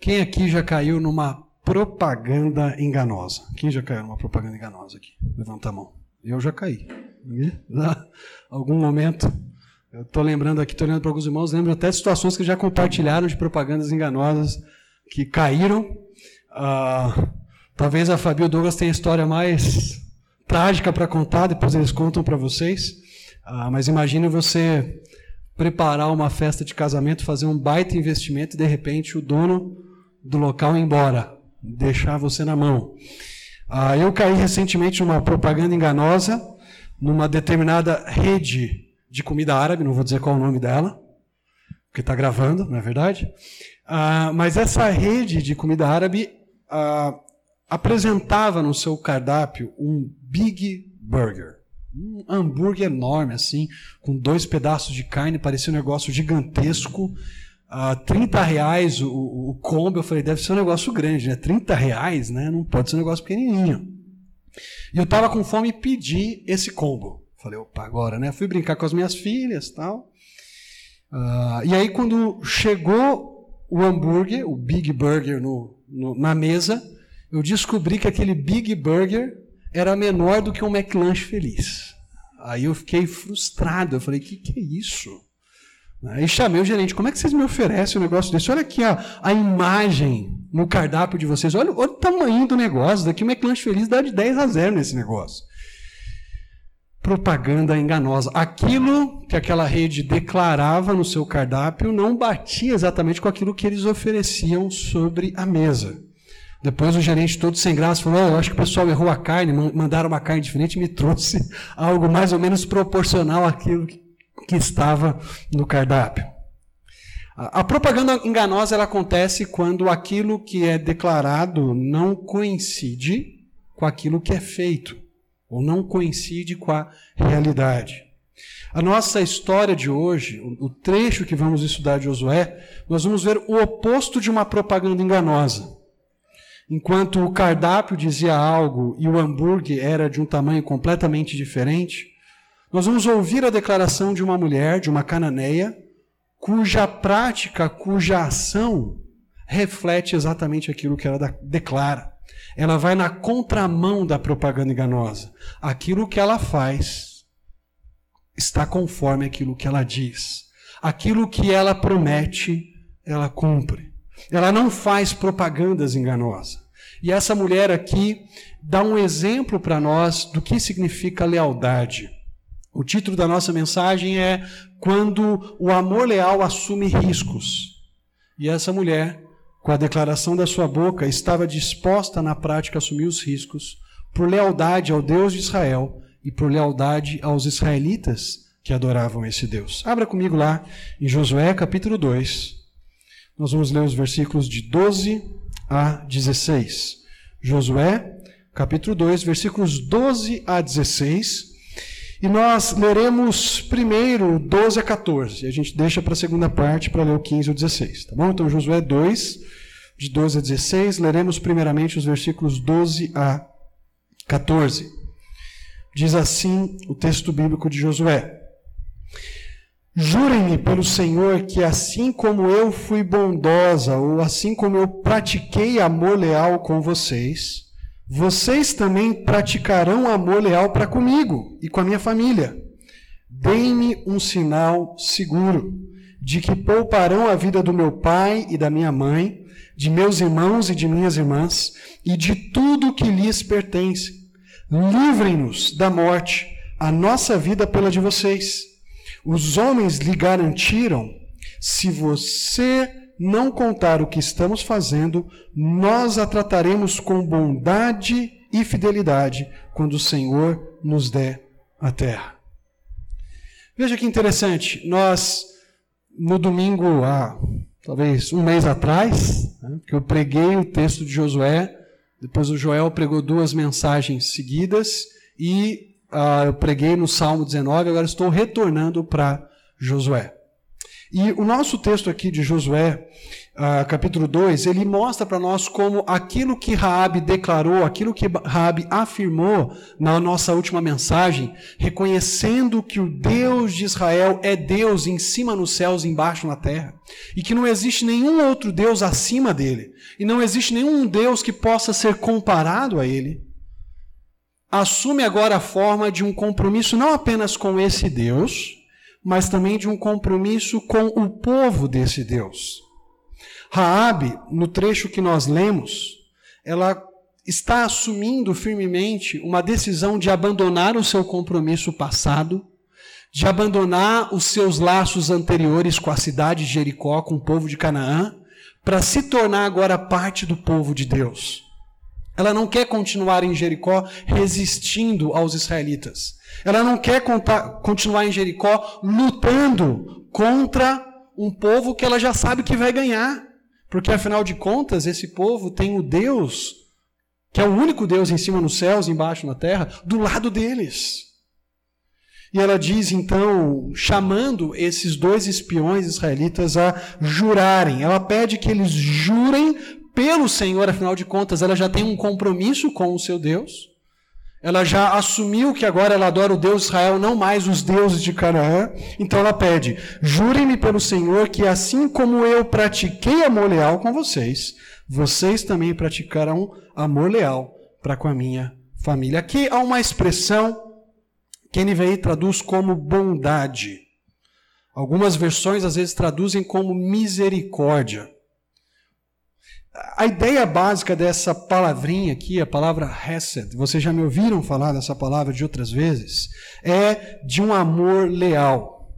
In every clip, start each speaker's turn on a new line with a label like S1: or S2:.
S1: Quem aqui já caiu numa propaganda enganosa? Quem já caiu numa propaganda enganosa aqui? Levanta a mão. Eu já caí. Algum momento? Eu estou lembrando aqui, estou olhando para alguns irmãos, lembro até situações que já compartilharam de propagandas enganosas que caíram. Ah, talvez a Fabio Douglas tenha a história mais trágica para contar, depois eles contam para vocês. Ah, mas imagine você preparar uma festa de casamento, fazer um baita investimento e de repente o dono do local embora, deixar você na mão. Ah, eu caí recentemente numa propaganda enganosa numa determinada rede de comida árabe, não vou dizer qual o nome dela, porque está gravando, não é verdade? Ah, mas essa rede de comida árabe ah, apresentava no seu cardápio um Big Burger. Um hambúrguer enorme, assim, com dois pedaços de carne, parecia um negócio gigantesco. Uh, 30 reais o, o, combo, eu falei, deve ser um negócio grande, né? 30 reais, né? Não pode ser um negócio pequenininho. E eu estava com fome e pedi esse combo. Falei, opa, agora, né? Fui brincar com as minhas filhas tal. Uh, e aí, quando chegou o hambúrguer, o Big Burger no, no, na mesa, eu descobri que aquele Big Burger era menor do que um McLanche feliz. Aí eu fiquei frustrado. Eu falei, o que, que é isso? Aí chamei o gerente, como é que vocês me oferecem um negócio desse? Olha aqui a, a imagem no cardápio de vocês. Olha, olha o tamanho do negócio. Daqui o McLanche Feliz dá de 10 a 0 nesse negócio. Propaganda enganosa. Aquilo que aquela rede declarava no seu cardápio não batia exatamente com aquilo que eles ofereciam sobre a mesa. Depois o gerente todo sem graça falou: oh, eu acho que o pessoal errou a carne, mandaram uma carne diferente e me trouxe algo mais ou menos proporcional àquilo que estava no cardápio. A propaganda enganosa ela acontece quando aquilo que é declarado não coincide com aquilo que é feito, ou não coincide com a realidade. A nossa história de hoje, o trecho que vamos estudar de Josué, nós vamos ver o oposto de uma propaganda enganosa. Enquanto o cardápio dizia algo e o hambúrguer era de um tamanho completamente diferente, nós vamos ouvir a declaração de uma mulher, de uma cananeia, cuja prática, cuja ação reflete exatamente aquilo que ela declara. Ela vai na contramão da propaganda enganosa. Aquilo que ela faz está conforme aquilo que ela diz. Aquilo que ela promete, ela cumpre. Ela não faz propagandas enganosas. E essa mulher aqui dá um exemplo para nós do que significa lealdade. O título da nossa mensagem é Quando o amor leal assume riscos. E essa mulher, com a declaração da sua boca, estava disposta na prática a assumir os riscos por lealdade ao Deus de Israel e por lealdade aos israelitas que adoravam esse Deus. Abra comigo lá em Josué capítulo 2. Nós vamos ler os versículos de 12 a 16. Josué capítulo 2, versículos 12 a 16. E nós leremos primeiro 12 a 14. E a gente deixa para a segunda parte para ler o 15 ou 16. Tá bom? Então, Josué 2, de 12 a 16. Leremos primeiramente os versículos 12 a 14. Diz assim o texto bíblico de Josué: Jurem-me pelo Senhor que, assim como eu fui bondosa, ou assim como eu pratiquei amor leal com vocês, vocês também praticarão amor leal para comigo e com a minha família. Deem-me um sinal seguro de que pouparão a vida do meu pai e da minha mãe, de meus irmãos e de minhas irmãs, e de tudo que lhes pertence. Livrem-nos da morte, a nossa vida pela de vocês. Os homens lhe garantiram: se você não contar o que estamos fazendo, nós a trataremos com bondade e fidelidade quando o Senhor nos der a terra. Veja que interessante, nós, no domingo, há talvez um mês atrás, né, que eu preguei o texto de Josué, depois o Joel pregou duas mensagens seguidas, e uh, eu preguei no Salmo 19, agora estou retornando para Josué. E o nosso texto aqui de Josué, uh, capítulo 2, ele mostra para nós como aquilo que Raabe declarou, aquilo que Raabe afirmou na nossa última mensagem, reconhecendo que o Deus de Israel é Deus em cima nos céus e embaixo na terra, e que não existe nenhum outro Deus acima dele, e não existe nenhum Deus que possa ser comparado a ele. Assume agora a forma de um compromisso não apenas com esse Deus, mas também de um compromisso com o povo desse Deus. Raabe, no trecho que nós lemos, ela está assumindo firmemente uma decisão de abandonar o seu compromisso passado, de abandonar os seus laços anteriores com a cidade de Jericó, com o povo de Canaã, para se tornar agora parte do povo de Deus. Ela não quer continuar em Jericó resistindo aos israelitas. Ela não quer continuar em Jericó lutando contra um povo que ela já sabe que vai ganhar. Porque afinal de contas, esse povo tem o Deus, que é o único Deus em cima nos céus, embaixo na terra, do lado deles. E ela diz então, chamando esses dois espiões israelitas a jurarem. Ela pede que eles jurem pelo Senhor, afinal de contas, ela já tem um compromisso com o seu Deus. Ela já assumiu que agora ela adora o Deus de Israel, não mais os deuses de Canaã. Então ela pede: jurem-me pelo Senhor que assim como eu pratiquei amor leal com vocês, vocês também praticarão amor leal para com a minha família. Aqui há uma expressão que NVI traduz como bondade. Algumas versões às vezes traduzem como misericórdia. A ideia básica dessa palavrinha aqui, a palavra Hesed, vocês já me ouviram falar dessa palavra de outras vezes, é de um amor leal.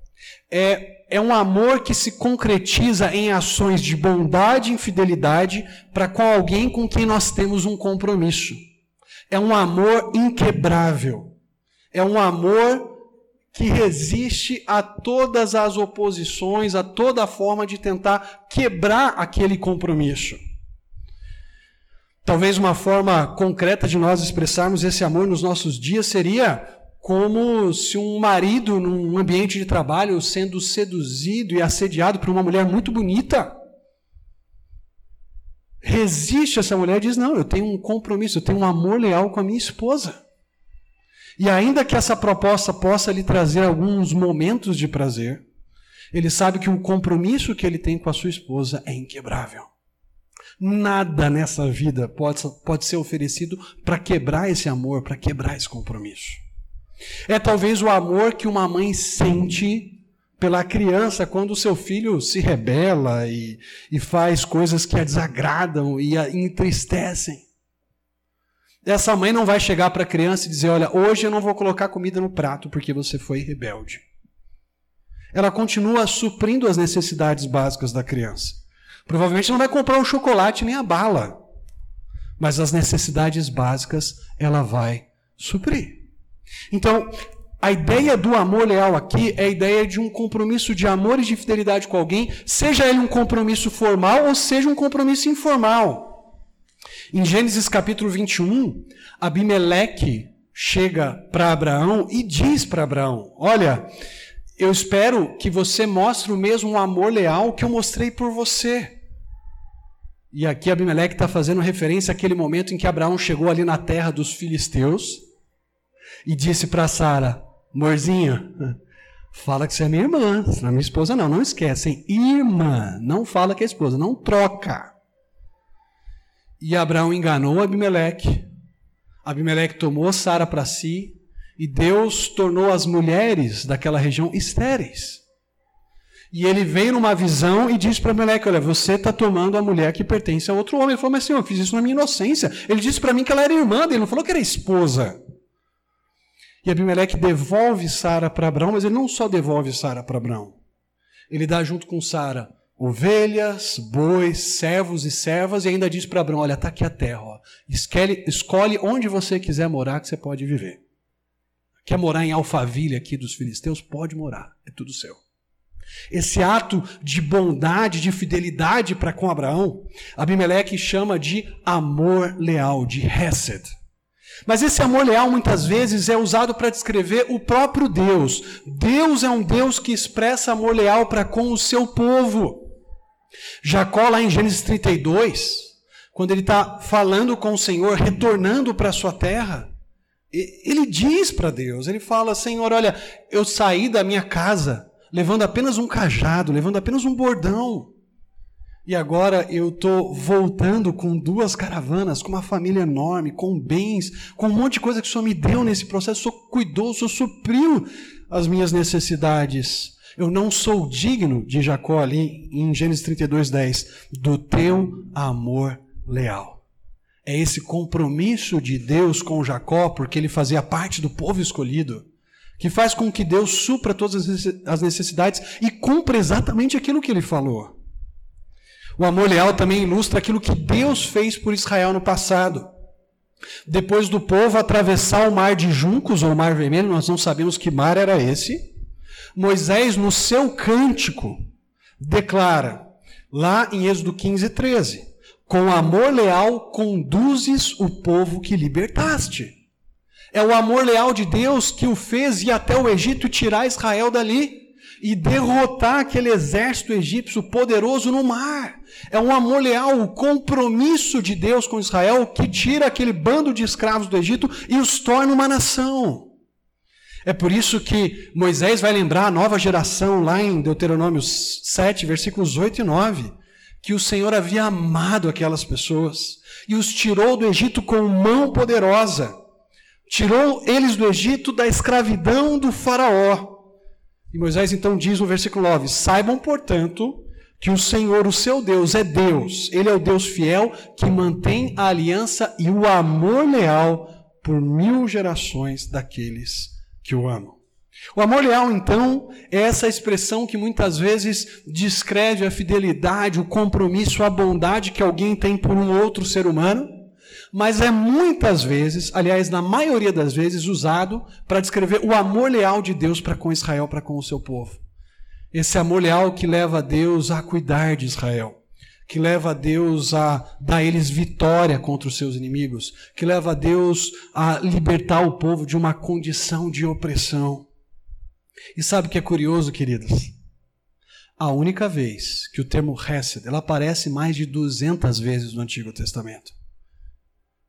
S1: É, é um amor que se concretiza em ações de bondade e fidelidade para com alguém com quem nós temos um compromisso. É um amor inquebrável. É um amor que resiste a todas as oposições, a toda forma de tentar quebrar aquele compromisso. Talvez uma forma concreta de nós expressarmos esse amor nos nossos dias seria como se um marido, num ambiente de trabalho, sendo seduzido e assediado por uma mulher muito bonita, resiste essa mulher e diz: Não, eu tenho um compromisso, eu tenho um amor leal com a minha esposa. E ainda que essa proposta possa lhe trazer alguns momentos de prazer, ele sabe que o compromisso que ele tem com a sua esposa é inquebrável. Nada nessa vida pode, pode ser oferecido para quebrar esse amor, para quebrar esse compromisso. É talvez o amor que uma mãe sente pela criança quando o seu filho se rebela e, e faz coisas que a desagradam e a entristecem. Essa mãe não vai chegar para a criança e dizer: Olha, hoje eu não vou colocar comida no prato porque você foi rebelde. Ela continua suprindo as necessidades básicas da criança. Provavelmente não vai comprar o chocolate nem a bala, mas as necessidades básicas ela vai suprir. Então, a ideia do amor leal aqui é a ideia de um compromisso de amor e de fidelidade com alguém, seja ele um compromisso formal ou seja um compromisso informal. Em Gênesis capítulo 21, Abimeleque chega para Abraão e diz para Abraão: Olha, eu espero que você mostre o mesmo amor leal que eu mostrei por você. E aqui Abimeleque está fazendo referência àquele momento em que Abraão chegou ali na terra dos filisteus e disse para Sara: Morzinha, fala que você é minha irmã, não é minha esposa, não. Não esquece, hein? Irmã, não fala que é esposa, não troca. E Abraão enganou Abimeleque. Abimeleque tomou Sara para si e Deus tornou as mulheres daquela região estéreis. E ele veio numa visão e disse para Meleque: Olha, você está tomando a mulher que pertence a outro homem. Ele falou: Mas senhor, eu fiz isso na minha inocência. Ele disse para mim que ela era irmã dele, não falou que era esposa. E Abimeleque devolve Sara para Abraão, mas ele não só devolve Sara para Abraão. Ele dá junto com Sara ovelhas, bois, servos e servas, e ainda diz para Abraão: Olha, está aqui a terra. Ó. Escolhe, escolhe onde você quiser morar, que você pode viver. Quer morar em Alfaville aqui dos filisteus? Pode morar, é tudo seu. Esse ato de bondade, de fidelidade para com Abraão, Abimeleque chama de amor leal, de Hesed. Mas esse amor leal muitas vezes é usado para descrever o próprio Deus. Deus é um Deus que expressa amor leal para com o seu povo. Jacó, lá em Gênesis 32, quando ele está falando com o Senhor, retornando para a sua terra, ele diz para Deus, ele fala, Senhor, olha, eu saí da minha casa levando apenas um cajado, levando apenas um bordão. E agora eu estou voltando com duas caravanas, com uma família enorme, com bens, com um monte de coisa que o Senhor me deu nesse processo. O Senhor cuidou, o Senhor supriu as minhas necessidades. Eu não sou digno, de Jacó ali em Gênesis 32, 10, do teu amor leal. É esse compromisso de Deus com Jacó, porque ele fazia parte do povo escolhido, que faz com que Deus supra todas as necessidades e cumpra exatamente aquilo que ele falou. O amor leal também ilustra aquilo que Deus fez por Israel no passado. Depois do povo atravessar o mar de juncos ou o mar vermelho, nós não sabemos que mar era esse. Moisés, no seu cântico, declara, lá em Êxodo 15, 13: Com amor leal conduzes o povo que libertaste. É o amor leal de Deus que o fez ir até o Egito tirar Israel dali e derrotar aquele exército egípcio poderoso no mar. É um amor leal, o compromisso de Deus com Israel que tira aquele bando de escravos do Egito e os torna uma nação. É por isso que Moisés vai lembrar a nova geração, lá em Deuteronômio 7, versículos 8 e 9, que o Senhor havia amado aquelas pessoas e os tirou do Egito com mão poderosa. Tirou eles do Egito da escravidão do Faraó e Moisés então diz no versículo 9: Saibam, portanto, que o Senhor, o seu Deus, é Deus. Ele é o Deus fiel que mantém a aliança e o amor leal por mil gerações daqueles que o amam. O amor leal, então, é essa expressão que muitas vezes descreve a fidelidade, o compromisso, a bondade que alguém tem por um outro ser humano mas é muitas vezes, aliás, na maioria das vezes, usado para descrever o amor leal de Deus para com Israel, para com o seu povo. Esse amor leal que leva Deus a cuidar de Israel, que leva Deus a dar a eles vitória contra os seus inimigos, que leva Deus a libertar o povo de uma condição de opressão. E sabe o que é curioso, queridos? A única vez que o termo Hesed, ela aparece mais de 200 vezes no Antigo Testamento.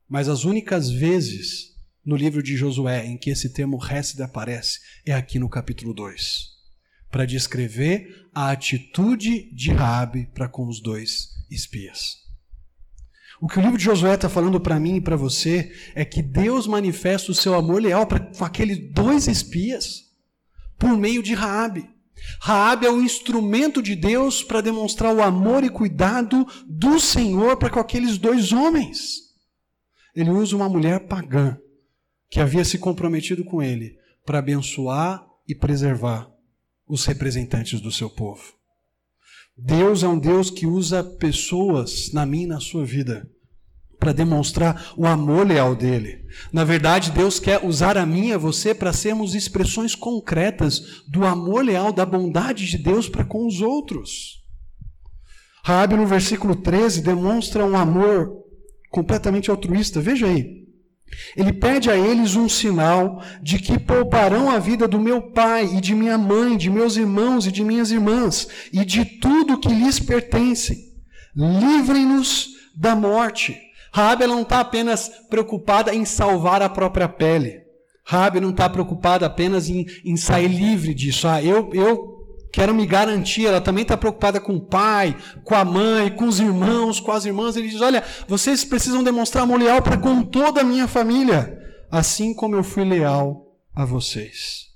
S1: Mas as únicas vezes no livro de Josué em que esse termo Hesed aparece é aqui no capítulo 2, para descrever a atitude de Raabe para com os dois espias. O que o livro de Josué está falando para mim e para você é que Deus manifesta o seu amor leal para aqueles dois espias por meio de Raabe. Raabe é o instrumento de Deus para demonstrar o amor e cuidado do Senhor para com aqueles dois homens ele usa uma mulher pagã que havia se comprometido com ele para abençoar e preservar os representantes do seu povo. Deus é um Deus que usa pessoas na minha e na sua vida para demonstrar o amor leal dele. Na verdade, Deus quer usar a mim e a você para sermos expressões concretas do amor leal, da bondade de Deus para com os outros. Raabe no versículo 13 demonstra um amor completamente altruísta. Veja aí. Ele pede a eles um sinal de que pouparão a vida do meu pai e de minha mãe, de meus irmãos e de minhas irmãs, e de tudo que lhes pertence. Livrem-nos da morte. Rabi não está apenas preocupada em salvar a própria pele. Rabi não está preocupada apenas em, em sair livre disso. Ah, eu, eu quero me garantir, ela também está preocupada com o pai, com a mãe, com os irmãos, com as irmãs. Ele diz: Olha, vocês precisam demonstrar amor leal para com toda a minha família, assim como eu fui leal a vocês.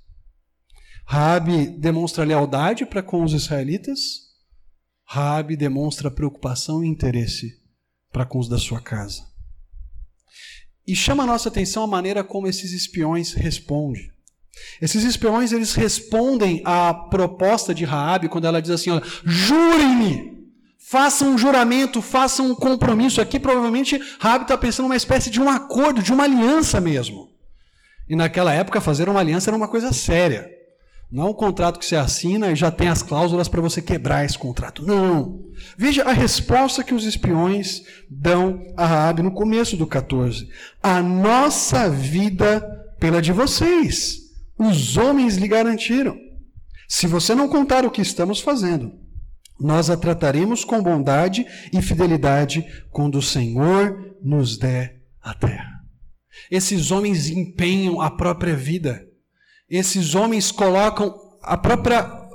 S1: Rabi demonstra lealdade para com os israelitas, Rabi demonstra preocupação e interesse para com os da sua casa. E chama a nossa atenção a maneira como esses espiões respondem. Esses espiões eles respondem à proposta de Raabe quando ela diz assim: olha, jurem-me, façam um juramento, façam um compromisso. Aqui provavelmente Raabe está pensando numa espécie de um acordo, de uma aliança mesmo. E naquela época fazer uma aliança era uma coisa séria. Não é um contrato que você assina e já tem as cláusulas para você quebrar esse contrato. Não. Veja a resposta que os espiões dão a Raabe no começo do 14. A nossa vida pela de vocês os homens lhe garantiram: se você não contar o que estamos fazendo, nós a trataremos com bondade e fidelidade quando o Senhor nos der a terra. Esses homens empenham a própria vida. Esses homens colocam a própria.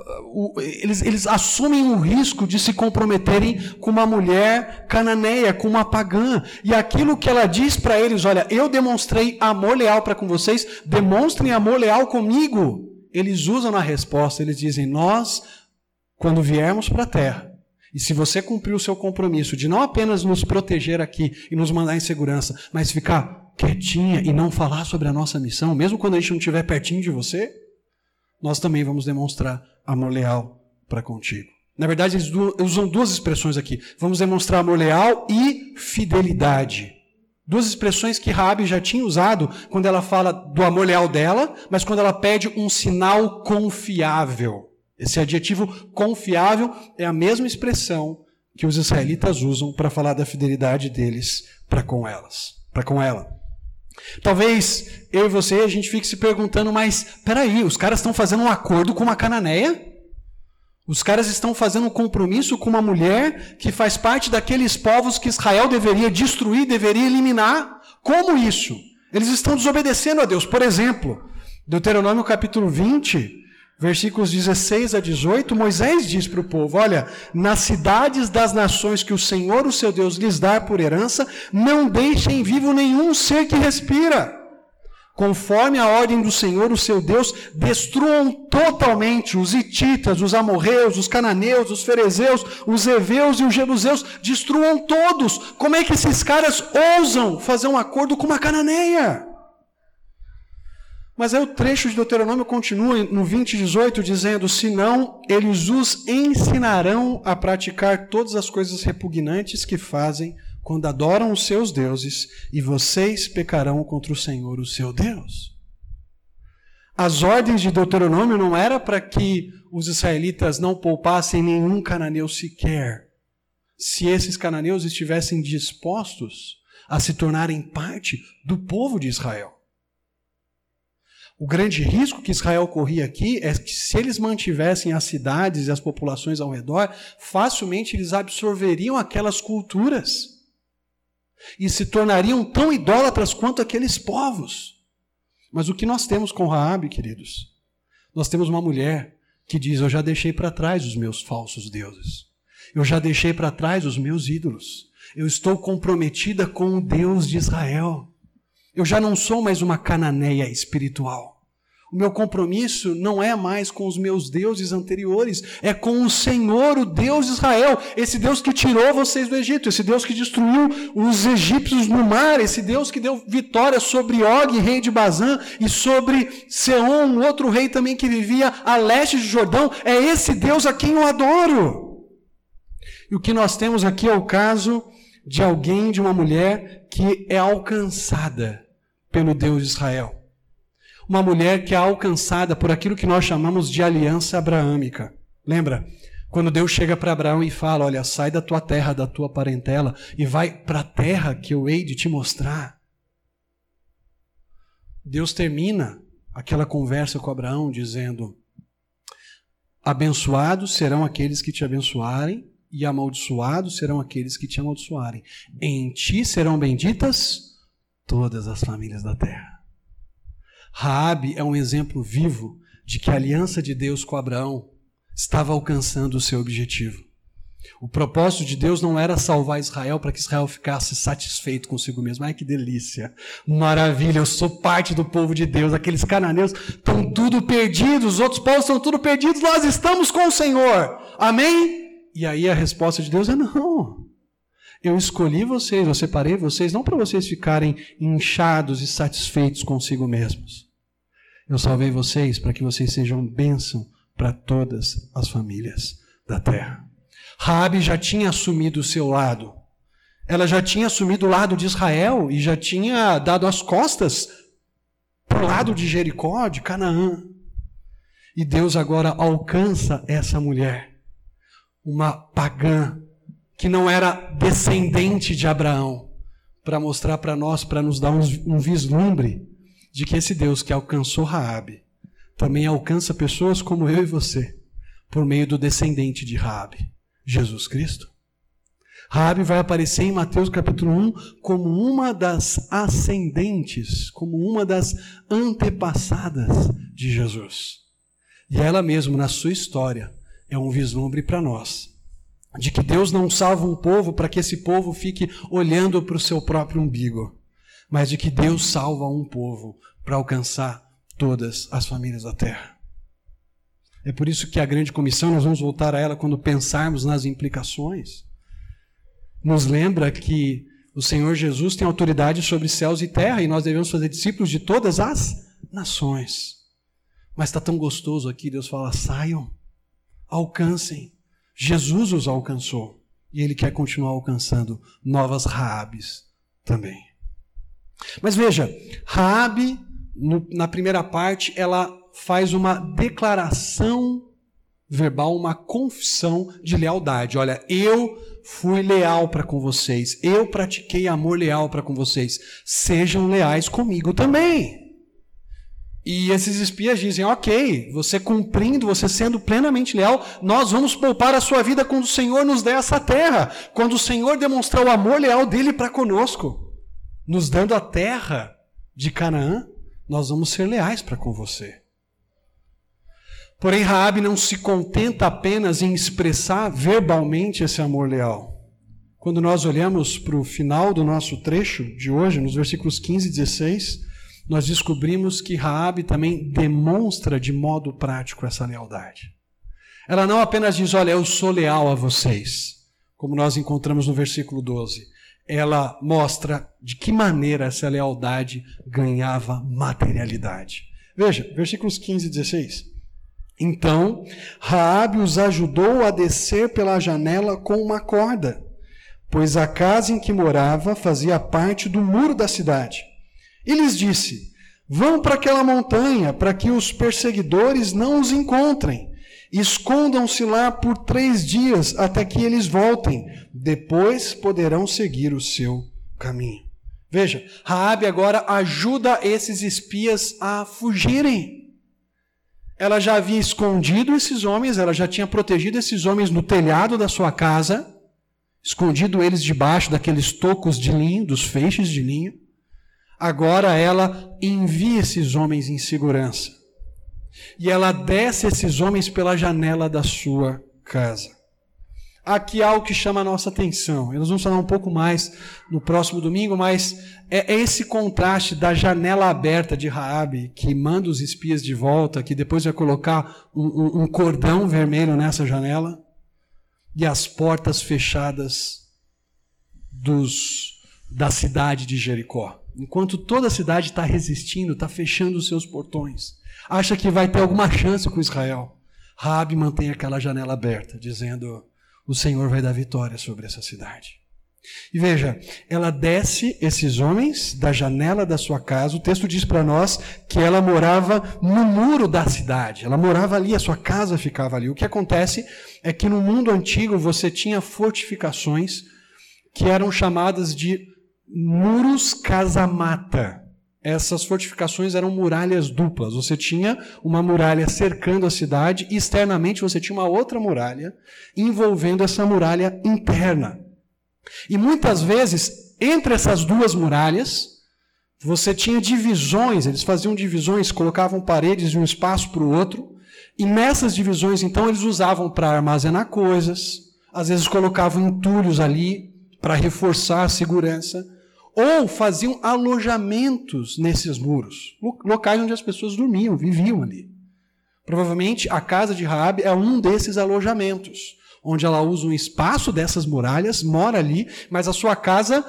S1: Eles, eles assumem o risco de se comprometerem com uma mulher cananeia, com uma pagã. E aquilo que ela diz para eles: olha, eu demonstrei amor leal para com vocês, demonstrem amor leal comigo. Eles usam na resposta, eles dizem: nós quando viermos para a terra, e se você cumprir o seu compromisso de não apenas nos proteger aqui e nos mandar em segurança, mas ficar quietinha e não falar sobre a nossa missão, mesmo quando a gente não estiver pertinho de você, nós também vamos demonstrar amor leal para contigo. Na verdade, eles usam duas expressões aqui. Vamos demonstrar amor leal e fidelidade. Duas expressões que Rabi já tinha usado quando ela fala do amor leal dela, mas quando ela pede um sinal confiável. Esse adjetivo confiável é a mesma expressão que os israelitas usam para falar da fidelidade deles para com elas, para com ela. Talvez eu e você a gente fique se perguntando, mas peraí, os caras estão fazendo um acordo com uma cananeia? Os caras estão fazendo um compromisso com uma mulher que faz parte daqueles povos que Israel deveria destruir, deveria eliminar? Como isso? Eles estão desobedecendo a Deus. Por exemplo, Deuteronômio capítulo 20, Versículos 16 a 18, Moisés diz para o povo: Olha, nas cidades das nações que o Senhor, o seu Deus, lhes dá por herança, não deixem vivo nenhum ser que respira. Conforme a ordem do Senhor, o seu Deus, destruam totalmente os hititas, os amorreus, os cananeus, os ferezeus, os heveus e os jebuseus, destruam todos. Como é que esses caras ousam fazer um acordo com uma cananeia? Mas aí o trecho de Deuteronômio continua no 20, 18, dizendo: Senão eles os ensinarão a praticar todas as coisas repugnantes que fazem quando adoram os seus deuses, e vocês pecarão contra o Senhor, o seu Deus. As ordens de Deuteronômio não era para que os israelitas não poupassem nenhum cananeu sequer, se esses cananeus estivessem dispostos a se tornarem parte do povo de Israel. O grande risco que Israel corria aqui é que, se eles mantivessem as cidades e as populações ao redor, facilmente eles absorveriam aquelas culturas e se tornariam tão idólatras quanto aqueles povos. Mas o que nós temos com Raabe, queridos? Nós temos uma mulher que diz: Eu já deixei para trás os meus falsos deuses. Eu já deixei para trás os meus ídolos. Eu estou comprometida com o Deus de Israel. Eu já não sou mais uma cananeia espiritual. O meu compromisso não é mais com os meus deuses anteriores, é com o Senhor, o Deus de Israel, esse Deus que tirou vocês do Egito, esse Deus que destruiu os egípcios no mar, esse Deus que deu vitória sobre Og, rei de Bazã, e sobre Seom, outro rei também que vivia a leste de Jordão. É esse Deus a quem eu adoro. E o que nós temos aqui é o caso de alguém, de uma mulher que é alcançada pelo Deus de Israel. Uma mulher que é alcançada por aquilo que nós chamamos de aliança abraâmica. Lembra? Quando Deus chega para Abraão e fala: Olha, sai da tua terra, da tua parentela, e vai para a terra que eu hei de te mostrar. Deus termina aquela conversa com Abraão dizendo: Abençoados serão aqueles que te abençoarem, e amaldiçoados serão aqueles que te amaldiçoarem. Em ti serão benditas todas as famílias da terra. Raabe é um exemplo vivo de que a aliança de Deus com Abraão estava alcançando o seu objetivo. O propósito de Deus não era salvar Israel para que Israel ficasse satisfeito consigo mesmo. Ai que delícia! Maravilha, eu sou parte do povo de Deus. Aqueles cananeus estão tudo perdidos, os outros povos estão tudo perdidos, nós estamos com o Senhor. Amém? E aí a resposta de Deus é não. Eu escolhi vocês, eu separei vocês, não para vocês ficarem inchados e satisfeitos consigo mesmos. Eu salvei vocês para que vocês sejam bênção para todas as famílias da terra. Rabi já tinha assumido o seu lado. Ela já tinha assumido o lado de Israel e já tinha dado as costas para o lado de Jericó, de Canaã. E Deus agora alcança essa mulher, uma pagã, que não era descendente de Abraão, para mostrar para nós, para nos dar um, um, vislumbre de que esse Deus que alcançou Raabe também alcança pessoas como eu e você, por meio do descendente de Raabe, Jesus Cristo. Raabe vai aparecer em Mateus capítulo 1 como uma das ascendentes, como uma das antepassadas de Jesus. E ela mesma, na sua história, é um vislumbre para nós. De que Deus não salva um povo para que esse povo fique olhando para o seu próprio umbigo, mas de que Deus salva um povo para alcançar todas as famílias da terra. É por isso que a grande comissão, nós vamos voltar a ela quando pensarmos nas implicações, nos lembra que o Senhor Jesus tem autoridade sobre céus e terra e nós devemos fazer discípulos de todas as nações. Mas está tão gostoso aqui, Deus fala: saiam, alcancem. Jesus os alcançou e Ele quer continuar alcançando novas Raabes também. Mas veja, Raabe, na primeira parte, ela faz uma declaração verbal, uma confissão de lealdade. Olha, eu fui leal para com vocês, eu pratiquei amor leal para com vocês. Sejam leais comigo também. E esses espias dizem: ok, você cumprindo, você sendo plenamente leal, nós vamos poupar a sua vida quando o Senhor nos der essa terra, quando o Senhor demonstrar o amor leal dele para conosco, nos dando a terra de Canaã, nós vamos ser leais para com você. Porém, Raabe não se contenta apenas em expressar verbalmente esse amor leal. Quando nós olhamos para o final do nosso trecho de hoje, nos versículos 15 e 16, nós descobrimos que Raabe também demonstra de modo prático essa lealdade. Ela não apenas diz, olha, eu sou leal a vocês, como nós encontramos no versículo 12. Ela mostra de que maneira essa lealdade ganhava materialidade. Veja, versículos 15 e 16. Então, Raabe os ajudou a descer pela janela com uma corda, pois a casa em que morava fazia parte do muro da cidade. E lhes disse: Vão para aquela montanha, para que os perseguidores não os encontrem. Escondam-se lá por três dias até que eles voltem. Depois poderão seguir o seu caminho. Veja, Raabe agora ajuda esses espias a fugirem. Ela já havia escondido esses homens, ela já tinha protegido esses homens no telhado da sua casa, escondido eles debaixo daqueles tocos de linho, dos feixes de linho. Agora ela envia esses homens em segurança. E ela desce esses homens pela janela da sua casa. Aqui há algo que chama a nossa atenção. Nós vamos falar um pouco mais no próximo domingo, mas é esse contraste da janela aberta de Raabe, que manda os espias de volta, que depois vai colocar um, um, um cordão vermelho nessa janela, e as portas fechadas dos, da cidade de Jericó. Enquanto toda a cidade está resistindo, está fechando os seus portões, acha que vai ter alguma chance com Israel. Raabe mantém aquela janela aberta, dizendo o Senhor vai dar vitória sobre essa cidade. E veja, ela desce esses homens da janela da sua casa. O texto diz para nós que ela morava no muro da cidade. Ela morava ali, a sua casa ficava ali. O que acontece é que no mundo antigo você tinha fortificações que eram chamadas de muros casa-mata. Essas fortificações eram muralhas duplas. Você tinha uma muralha cercando a cidade e externamente você tinha uma outra muralha envolvendo essa muralha interna. E muitas vezes, entre essas duas muralhas, você tinha divisões, eles faziam divisões, colocavam paredes de um espaço para o outro, e nessas divisões, então, eles usavam para armazenar coisas, às vezes colocavam entulhos ali para reforçar a segurança ou faziam alojamentos nesses muros, locais onde as pessoas dormiam, viviam ali. Provavelmente a casa de Raabe é um desses alojamentos, onde ela usa um espaço dessas muralhas, mora ali, mas a sua casa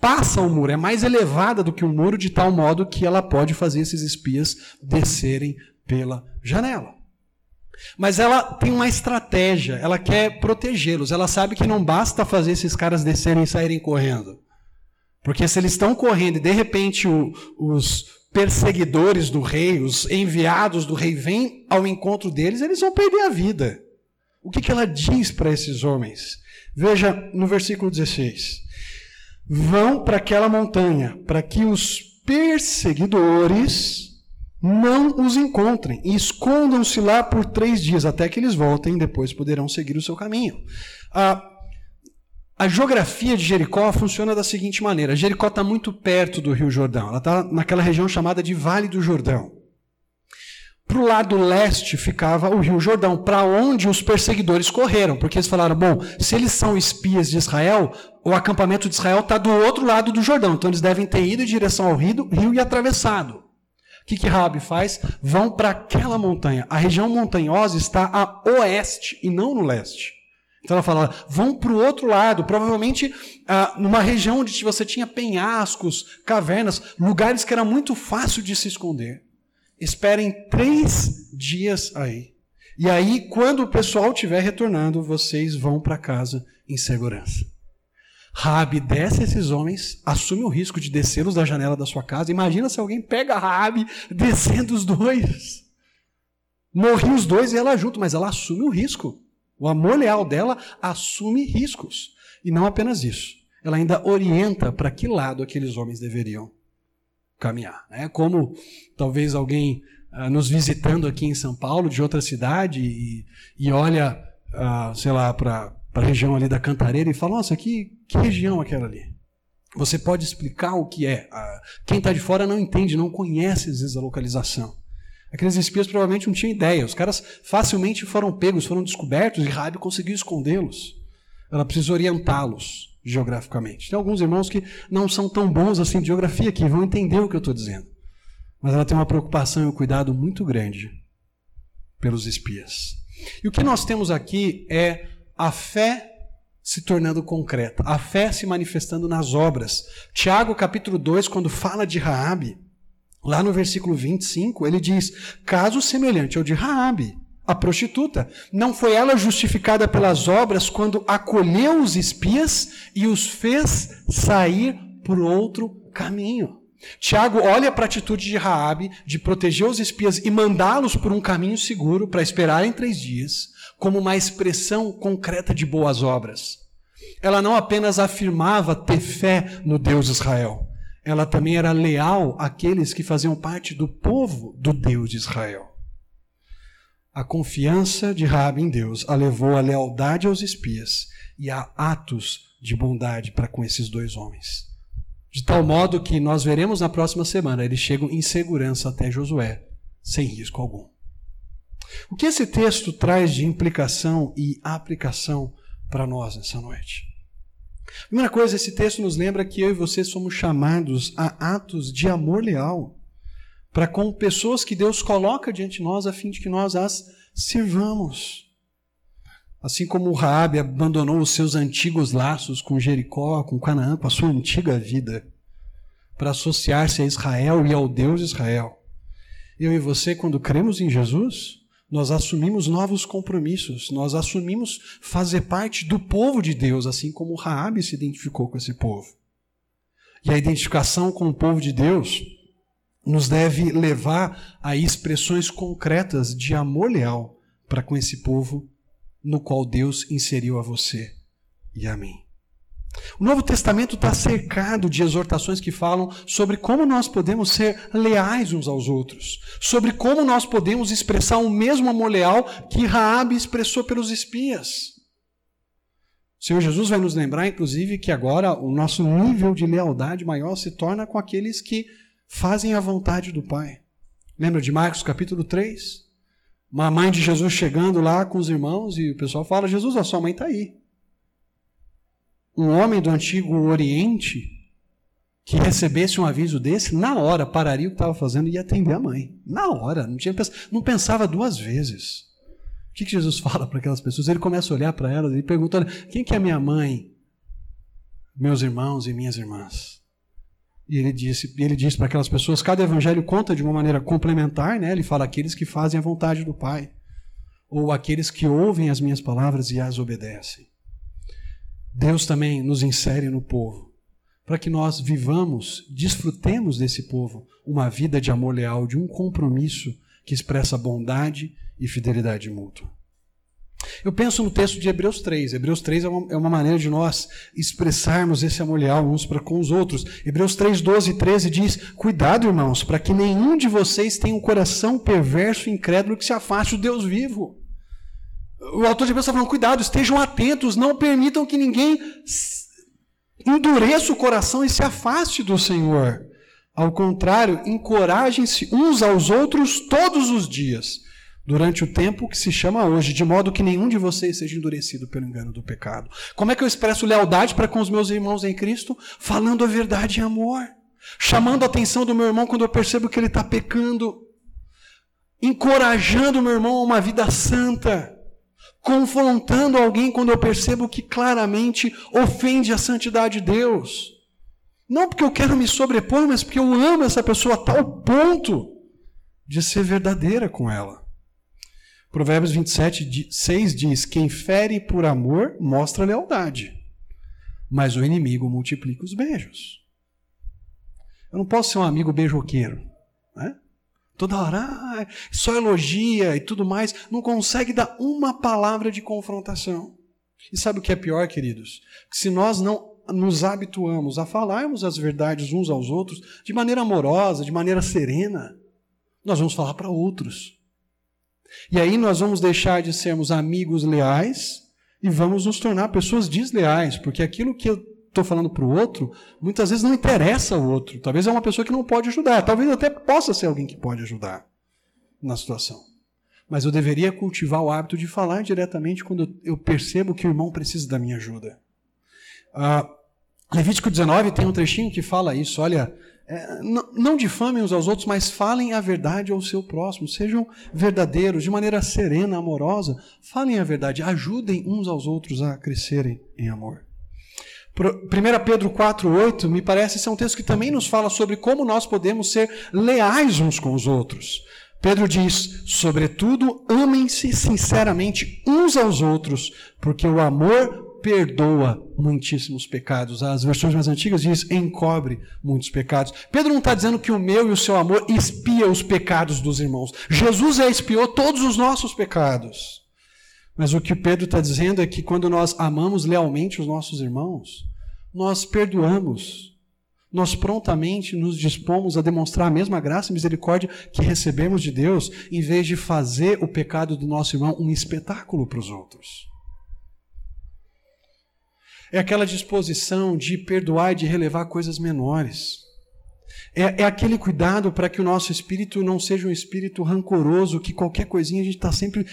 S1: passa o muro, é mais elevada do que o muro, de tal modo que ela pode fazer esses espias descerem pela janela. Mas ela tem uma estratégia, ela quer protegê-los, ela sabe que não basta fazer esses caras descerem e saírem correndo. Porque se eles estão correndo e de repente o, os perseguidores do rei, os enviados do rei vêm ao encontro deles, eles vão perder a vida. O que, que ela diz para esses homens? Veja no versículo 16: Vão para aquela montanha, para que os perseguidores não os encontrem e escondam-se lá por três dias até que eles voltem e depois poderão seguir o seu caminho. A, a geografia de Jericó funciona da seguinte maneira: Jericó está muito perto do Rio Jordão, ela está naquela região chamada de Vale do Jordão. Para o lado leste ficava o Rio Jordão, para onde os perseguidores correram, porque eles falaram: bom, se eles são espias de Israel, o acampamento de Israel está do outro lado do Jordão, então eles devem ter ido em direção ao rio, rio e atravessado. O que, que faz? Vão para aquela montanha. A região montanhosa está a oeste e não no leste. Então ela fala: vão para o outro lado, provavelmente ah, numa região onde você tinha penhascos, cavernas, lugares que era muito fácil de se esconder. Esperem três dias aí. E aí, quando o pessoal estiver retornando, vocês vão para casa em segurança. Rabi desce esses homens, assume o risco de descê-los da janela da sua casa. Imagina se alguém pega Rabi descendo os dois. Morri os dois e ela junto, mas ela assume o risco. O amor leal dela assume riscos. E não apenas isso. Ela ainda orienta para que lado aqueles homens deveriam caminhar. Né? Como talvez alguém uh, nos visitando aqui em São Paulo, de outra cidade, e, e olha, uh, sei lá, para a região ali da Cantareira e fala: Nossa, que, que região aquela ali? Você pode explicar o que é. Uh, quem está de fora não entende, não conhece às vezes a localização. Aqueles espias provavelmente não tinham ideia. Os caras facilmente foram pegos, foram descobertos e Rabi conseguiu escondê-los. Ela precisa orientá-los geograficamente. Tem alguns irmãos que não são tão bons assim de geografia que vão entender o que eu estou dizendo. Mas ela tem uma preocupação e um cuidado muito grande pelos espias. E o que nós temos aqui é a fé se tornando concreta, a fé se manifestando nas obras. Tiago capítulo 2, quando fala de Raabe, lá no versículo 25, ele diz: "Caso semelhante ao de Raabe, a prostituta. Não foi ela justificada pelas obras quando acolheu os espias e os fez sair por outro caminho. Tiago olha para a atitude de Raabe de proteger os espias e mandá-los por um caminho seguro para esperarem três dias, como uma expressão concreta de boas obras. Ela não apenas afirmava ter fé no Deus Israel, ela também era leal àqueles que faziam parte do povo do Deus de Israel. A confiança de Rabi em Deus a levou à lealdade aos espias e a atos de bondade para com esses dois homens. De tal modo que nós veremos na próxima semana, eles chegam em segurança até Josué, sem risco algum. O que esse texto traz de implicação e aplicação para nós nessa noite? Primeira coisa, esse texto nos lembra que eu e você somos chamados a atos de amor leal para com pessoas que Deus coloca diante de nós a fim de que nós as sirvamos. Assim como Raabe abandonou os seus antigos laços com Jericó, com Canaã, com a sua antiga vida, para associar-se a Israel e ao Deus Israel. Eu e você, quando cremos em Jesus, nós assumimos novos compromissos, nós assumimos fazer parte do povo de Deus, assim como Raabe se identificou com esse povo. E a identificação com o povo de Deus nos deve levar a expressões concretas de amor leal para com esse povo no qual Deus inseriu a você e a mim. O Novo Testamento está cercado de exortações que falam sobre como nós podemos ser leais uns aos outros, sobre como nós podemos expressar o mesmo amor leal que Raabe expressou pelos espias. O Senhor Jesus vai nos lembrar, inclusive, que agora o nosso nível de lealdade maior se torna com aqueles que fazem a vontade do Pai. Lembra de Marcos capítulo 3? Uma mãe de Jesus chegando lá com os irmãos e o pessoal fala: Jesus, a sua mãe está aí. Um homem do antigo Oriente que recebesse um aviso desse, na hora pararia o que estava fazendo e ia atender a mãe. Na hora, não, tinha, não pensava duas vezes. O que, que Jesus fala para aquelas pessoas? Ele começa a olhar para elas e pergunta: quem que é minha mãe, meus irmãos e minhas irmãs? E ele disse, ele disse para aquelas pessoas, cada evangelho conta de uma maneira complementar, né? Ele fala aqueles que fazem a vontade do Pai, ou aqueles que ouvem as minhas palavras e as obedecem. Deus também nos insere no povo, para que nós vivamos, desfrutemos desse povo uma vida de amor leal, de um compromisso que expressa bondade e fidelidade mútua. Eu penso no texto de Hebreus 3. Hebreus 3 é uma, é uma maneira de nós expressarmos esse amor leal uns para com os outros. Hebreus 3, 12 e 13 diz: Cuidado, irmãos, para que nenhum de vocês tenha um coração perverso e incrédulo que se afaste do Deus vivo. O autor de Hebreus está falando: cuidado, estejam atentos, não permitam que ninguém endureça o coração e se afaste do Senhor. Ao contrário, encorajem-se uns aos outros todos os dias durante o tempo que se chama hoje, de modo que nenhum de vocês seja endurecido pelo engano do pecado. Como é que eu expresso lealdade para com os meus irmãos em Cristo? Falando a verdade em amor. Chamando a atenção do meu irmão quando eu percebo que ele está pecando. Encorajando o meu irmão a uma vida santa. Confrontando alguém quando eu percebo que claramente ofende a santidade de Deus. Não porque eu quero me sobrepor, mas porque eu amo essa pessoa a tal ponto de ser verdadeira com ela. Provérbios 27, 6 diz: Quem fere por amor mostra lealdade, mas o inimigo multiplica os beijos. Eu não posso ser um amigo beijoqueiro, né? Toda hora, ah, só elogia e tudo mais, não consegue dar uma palavra de confrontação. E sabe o que é pior, queridos? Que se nós não nos habituamos a falarmos as verdades uns aos outros de maneira amorosa, de maneira serena, nós vamos falar para outros. E aí nós vamos deixar de sermos amigos leais e vamos nos tornar pessoas desleais, porque aquilo que eu estou falando para o outro, muitas vezes não interessa ao outro. Talvez é uma pessoa que não pode ajudar, talvez até possa ser alguém que pode ajudar na situação. Mas eu deveria cultivar o hábito de falar diretamente quando eu percebo que o irmão precisa da minha ajuda. Uh, Levítico 19 tem um trechinho que fala isso. Olha, é, não, não difamem uns aos outros, mas falem a verdade ao seu próximo. Sejam verdadeiros, de maneira serena, amorosa. Falem a verdade, ajudem uns aos outros a crescerem em amor. 1 Pedro 4,8 me parece ser um texto que também nos fala sobre como nós podemos ser leais uns com os outros. Pedro diz: sobretudo, amem-se sinceramente uns aos outros, porque o amor perdoa muitíssimos pecados. As versões mais antigas diz encobre muitos pecados. Pedro não está dizendo que o meu e o seu amor expia os pecados dos irmãos. Jesus já expiou todos os nossos pecados. Mas o que Pedro está dizendo é que quando nós amamos lealmente os nossos irmãos, nós perdoamos. Nós prontamente nos dispomos a demonstrar a mesma graça e misericórdia que recebemos de Deus, em vez de fazer o pecado do nosso irmão um espetáculo para os outros. É aquela disposição de perdoar e de relevar coisas menores. É, é aquele cuidado para que o nosso espírito não seja um espírito rancoroso, que qualquer coisinha a gente está sempre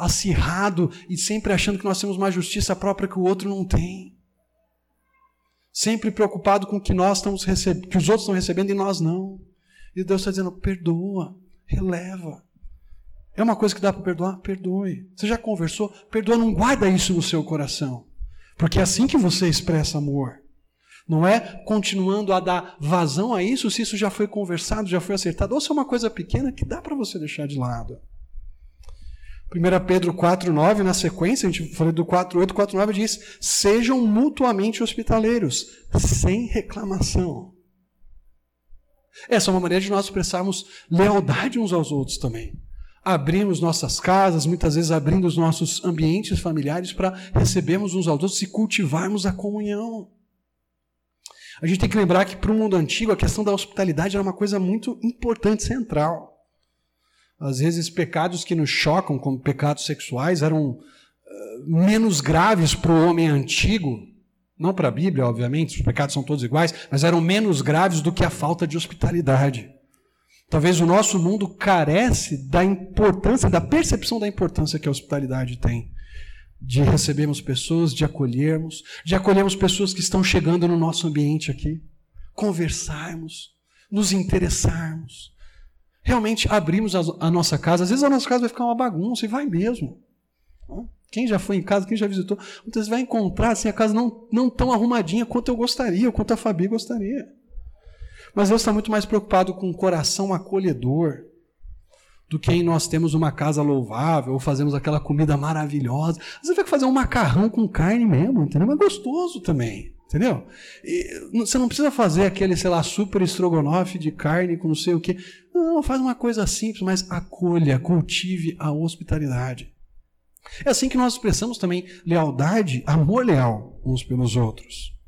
S1: acirrado e sempre achando que nós temos uma justiça própria que o outro não tem. Sempre preocupado com o que nós estamos recebendo, que os outros estão recebendo e nós não. E Deus está dizendo: perdoa, releva. É uma coisa que dá para perdoar? Perdoe. Você já conversou? Perdoa, não guarda isso no seu coração. Porque é assim que você expressa amor. Não é continuando a dar vazão a isso se isso já foi conversado, já foi acertado. Ou se é uma coisa pequena que dá para você deixar de lado. 1 Pedro 4,9, na sequência, a gente falou do 4,8, 4,9 diz: Sejam mutuamente hospitaleiros, sem reclamação. Essa é uma maneira de nós expressarmos lealdade uns aos outros também abrimos nossas casas, muitas vezes abrindo os nossos ambientes familiares para recebermos uns aos outros e cultivarmos a comunhão. A gente tem que lembrar que para o mundo antigo a questão da hospitalidade era uma coisa muito importante, central. Às vezes pecados que nos chocam, como pecados sexuais, eram uh, menos graves para o homem antigo, não para a Bíblia, obviamente, os pecados são todos iguais, mas eram menos graves do que a falta de hospitalidade. Talvez o nosso mundo carece da importância, da percepção da importância que a hospitalidade tem. De recebermos pessoas, de acolhermos, de acolhermos pessoas que estão chegando no nosso ambiente aqui, conversarmos, nos interessarmos, realmente abrimos a, a nossa casa. Às vezes a nossa casa vai ficar uma bagunça e vai mesmo. Quem já foi em casa, quem já visitou, muitas vezes vai encontrar assim, a casa não, não tão arrumadinha quanto eu gostaria, quanto a Fabi gostaria. Mas Deus está muito mais preocupado com um coração acolhedor do que em nós temos uma casa louvável ou fazemos aquela comida maravilhosa. Você vai fazer um macarrão com carne mesmo, entendeu? Mas gostoso também, entendeu? E você não precisa fazer aquele, sei lá, super estrogonofe de carne com não sei o quê. Não, faz uma coisa simples, mas acolha, cultive a hospitalidade. É assim que nós expressamos também lealdade, amor leal uns pelos outros.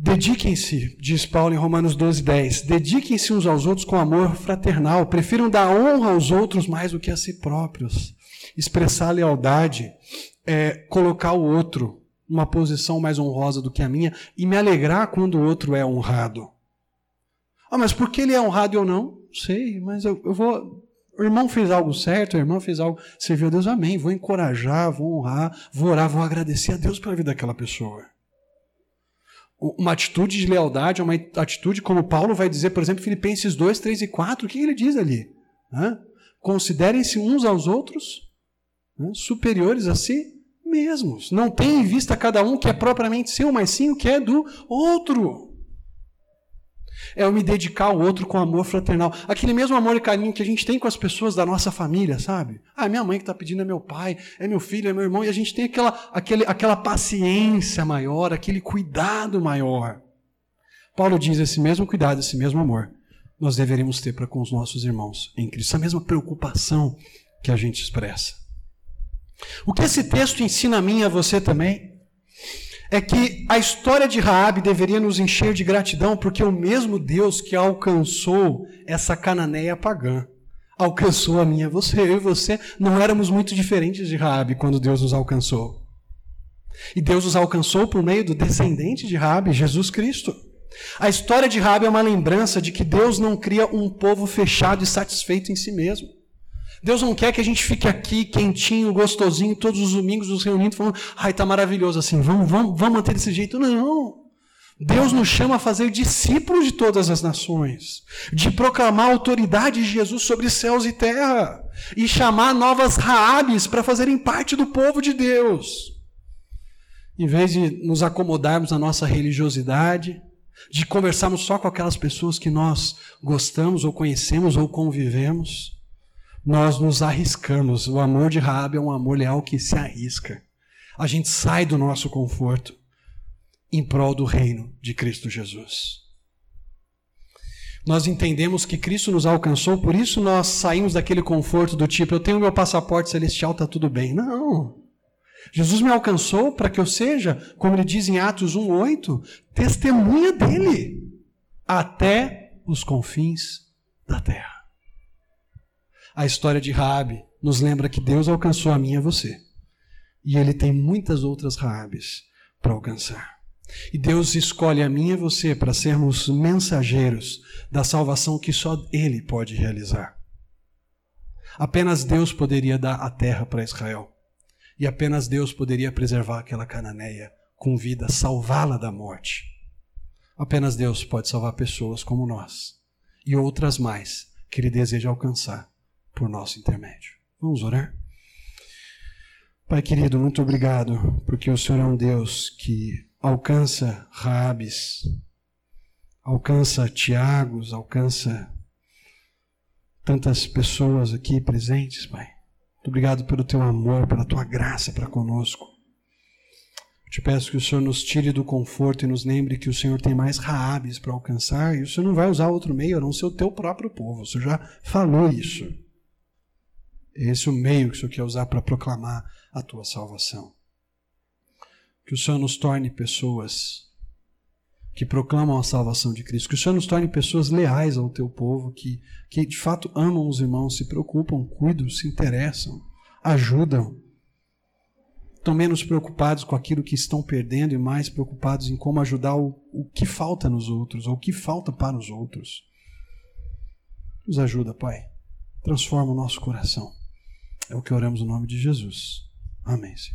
S1: Dediquem-se, diz Paulo em Romanos 12, 10. Dediquem-se uns aos outros com amor fraternal. Prefiram dar honra aos outros mais do que a si próprios. Expressar lealdade é colocar o outro numa posição mais honrosa do que a minha e me alegrar quando o outro é honrado. Ah, mas por que ele é honrado e eu não? Sei, mas eu, eu vou. O irmão fez algo certo, a irmã fez algo, serviu a Deus, amém. Vou encorajar, vou honrar, vou orar, vou agradecer a Deus pela vida daquela pessoa. Uma atitude de lealdade, uma atitude, como Paulo vai dizer, por exemplo, Filipenses 2, 3 e 4, o que ele diz ali? Considerem-se uns aos outros superiores a si mesmos. Não tem em vista cada um que é propriamente seu, mas sim o que é do outro. É eu me dedicar ao outro com amor fraternal. Aquele mesmo amor e carinho que a gente tem com as pessoas da nossa família, sabe? Ah, minha mãe que está pedindo é meu pai, é meu filho, é meu irmão, e a gente tem aquela, aquele, aquela paciência maior, aquele cuidado maior. Paulo diz: esse mesmo cuidado, esse mesmo amor, nós deveríamos ter para com os nossos irmãos em Cristo. Essa mesma preocupação que a gente expressa. O que esse texto ensina a mim e a você também é que a história de Raabe deveria nos encher de gratidão, porque o mesmo Deus que alcançou essa cananeia pagã alcançou a minha, você, eu e você não éramos muito diferentes de Raabe quando Deus nos alcançou. E Deus nos alcançou por meio do descendente de Raabe, Jesus Cristo. A história de Raabe é uma lembrança de que Deus não cria um povo fechado e satisfeito em si mesmo. Deus não quer que a gente fique aqui quentinho, gostosinho, todos os domingos nos reunindo, falando, ai, tá maravilhoso assim, vamos, vamos, vamos manter desse jeito. Não. Deus nos chama a fazer discípulos de todas as nações, de proclamar a autoridade de Jesus sobre céus e terra, e chamar novas Raabes para fazerem parte do povo de Deus. Em vez de nos acomodarmos na nossa religiosidade, de conversarmos só com aquelas pessoas que nós gostamos ou conhecemos ou convivemos, nós nos arriscamos. O amor de Raab é um amor leal que se arrisca. A gente sai do nosso conforto em prol do reino de Cristo Jesus. Nós entendemos que Cristo nos alcançou, por isso nós saímos daquele conforto do tipo, eu tenho meu passaporte celestial, está tudo bem. Não. Jesus me alcançou para que eu seja, como ele diz em Atos 1:8, testemunha dele até os confins da terra. A história de Raabe nos lembra que Deus alcançou a mim e a você. E ele tem muitas outras Raabes para alcançar. E Deus escolhe a mim e a você para sermos mensageiros da salvação que só ele pode realizar. Apenas Deus poderia dar a terra para Israel. E apenas Deus poderia preservar aquela cananeia com vida, salvá-la da morte. Apenas Deus pode salvar pessoas como nós e outras mais que Ele deseja alcançar por nosso intermédio. Vamos orar? Pai querido, muito obrigado, porque o Senhor é um Deus que alcança Rabes, alcança Tiagos, alcança tantas pessoas aqui presentes, Pai. Muito obrigado pelo teu amor, pela tua graça para conosco. Eu te peço que o Senhor nos tire do conforto e nos lembre que o Senhor tem mais Raabes para alcançar e o Senhor não vai usar outro meio a não ser o teu próprio povo. O Senhor já falou isso. Esse é o meio que o Senhor quer usar para proclamar a tua salvação. Que o Senhor nos torne pessoas que proclamam a salvação de Cristo. Que o Senhor nos torne pessoas leais ao teu povo, que, que de fato amam os irmãos, se preocupam, cuidam, se interessam, ajudam. Estão menos preocupados com aquilo que estão perdendo e mais preocupados em como ajudar o, o que falta nos outros, ou o que falta para os outros. Nos ajuda, Pai. Transforma o nosso coração. É o que oramos no nome de Jesus. Amém, Senhor.